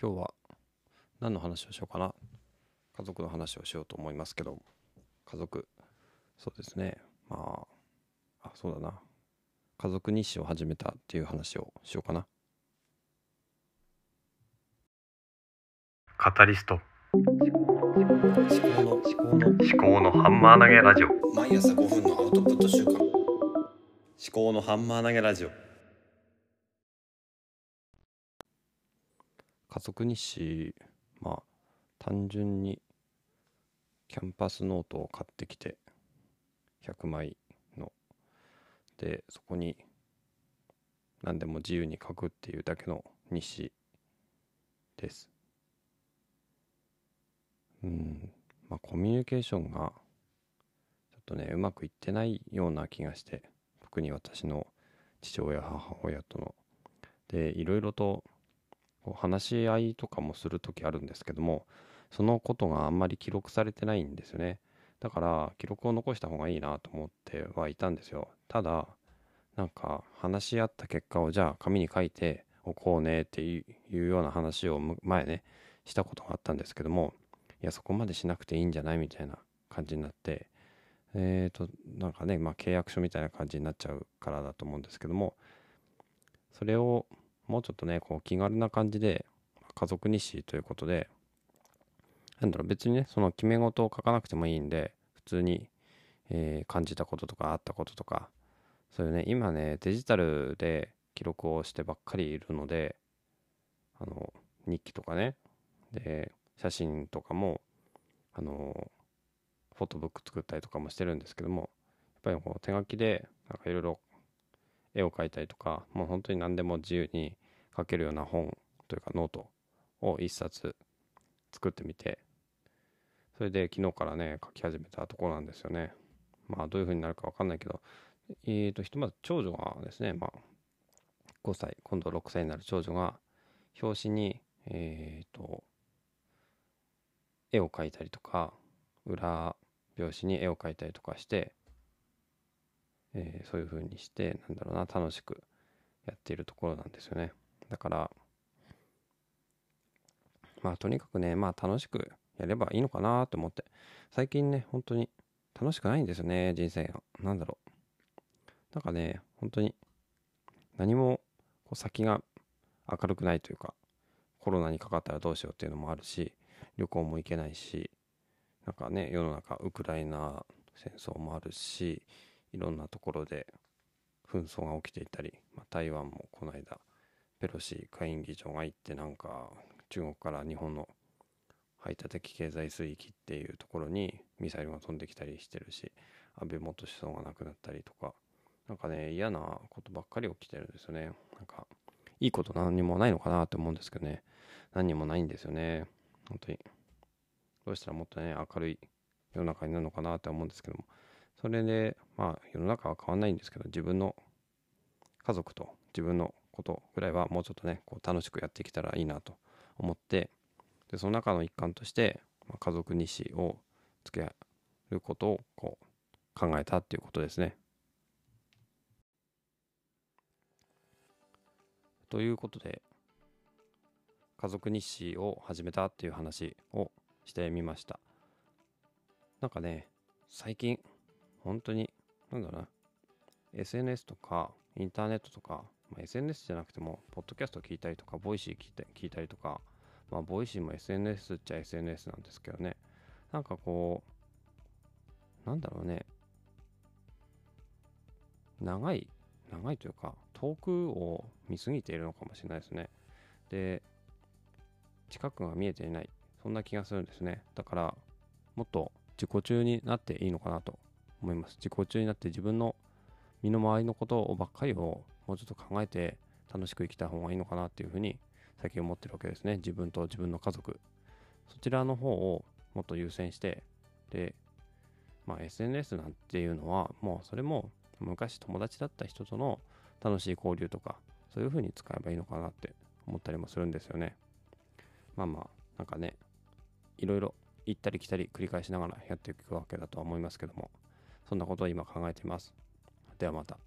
今日は何の話をしようかな。家族の話をしようと思いますけど。家族。そうですね。まああそうだな。家族日誌を始めたっていう話をしようかな。カタリスト。思考の思考の思考のハンマー投げラジオ。思毎朝5分のアウトプット週間。考のハンマー投げラジオ家族日誌まあ単純にキャンパスノートを買ってきて100枚の。でそこに何でも自由に書くっていうだけの日誌です。うん。まあコミュニケーションがちょっとねうまくいってないような気がして特に私の父親母親との。でいろいろとこう話し合いとかもする時あるんですけどもそのことがあんまり記録されてないんですよね。だから記録を残した方がいいなと思ってはいたんですよ。ただなんか話し合った結果をじゃあ紙に書いておこうねっていうような話を前ねしたことがあったんですけどもいやそこまでしなくていいんじゃないみたいな感じになってえーとなんかねまあ契約書みたいな感じになっちゃうからだと思うんですけどもそれをもうちょっとねこう気軽な感じで家族日誌ということでなんだろう別にねその決め事を書かなくてもいいんで普通に、えー感じたこととかあったこととかそういうね今ねデジタルで記録をしてばっかりいるのであの日記とかねで写真とかもあのフォトブック作ったりとかもしてるんですけどもやっぱりこう手書きでなんかいろいろ絵を描いたりとかもう本当に何でも自由に書けるような本というかノートを一冊作ってみてそれで昨日からね書き始めたところなんですよね。まあどういう風になるかわかんないけどえーとひとまず長女がですねまあ5歳今度6歳になる長女が表紙にえーと絵を描いたりとか裏表紙に絵を描いたりとかしてえーそういう風にしてなんだろうな楽しくやっているところなんですよね。だからまあとにかくねまあ楽しくやればいいのかなと思って。最近ね本当に楽しくないんですよね人生が。なんだろう。なんかね本当に何もこう先が明るくないというかコロナにかかったらどうしようっていうのもあるし旅行も行けないしなんかね世の中ウクライナ戦争もあるしいろんなところで紛争が起きていたり、まあ、台湾もこの間ペロシ下院議長が行ってなんか中国から日本の排他的経済水域っていうところにミサイルが飛んできたりしてるし安倍元首相が亡くなったりとかなんかね嫌なことばっかり起きてるんですよね。なんかいいこと何にもないのかなって思うんですけどね。何にもないんですよね。本当に。どうしたらもっとね明るい世の中になるのかなって思うんですけども。それでまあ世の中は変わんないんですけど自分の家族と自分のことぐらいはもうちょっとねこう楽しくやってきたらいいなと思ってでその中の一環として、まあ、家族日誌をつけることをこう考えたっていうことですね。ということで家族日誌を始めたっていう話をしてみました。なんかね最近本当になんだろうな。SNS とかインターネットとか、まあ、SNS じゃなくてもポッドキャスト聞いたりとか Voicy 聞いた聞いたりとかまあ Voicy も SNS っちゃ SNS なんですけどね。なんかこうなんだろうね。長い長いというか遠くを見すぎているのかもしれないですね。で近くが見えていない。そんな気がするんですね。だからもっと自己中になっていいのかなと思います。自己中になって自分の身の回りのことをばっかりをもうちょっと考えて楽しく生きた方がいいのかなっていうふうに最近思ってるわけですね。自分と自分の家族。そちらの方をもっと優先してでまあ SNS なんていうのはもうそれも昔友達だった人との楽しい交流とかそういうふうに使えばいいのかなって思ったりもするんですよね。まあまあなんかねいろいろ行ったり来たり繰り返しながらやっていくわけだとは思いますけども。そんなことを今考えています。ではまた。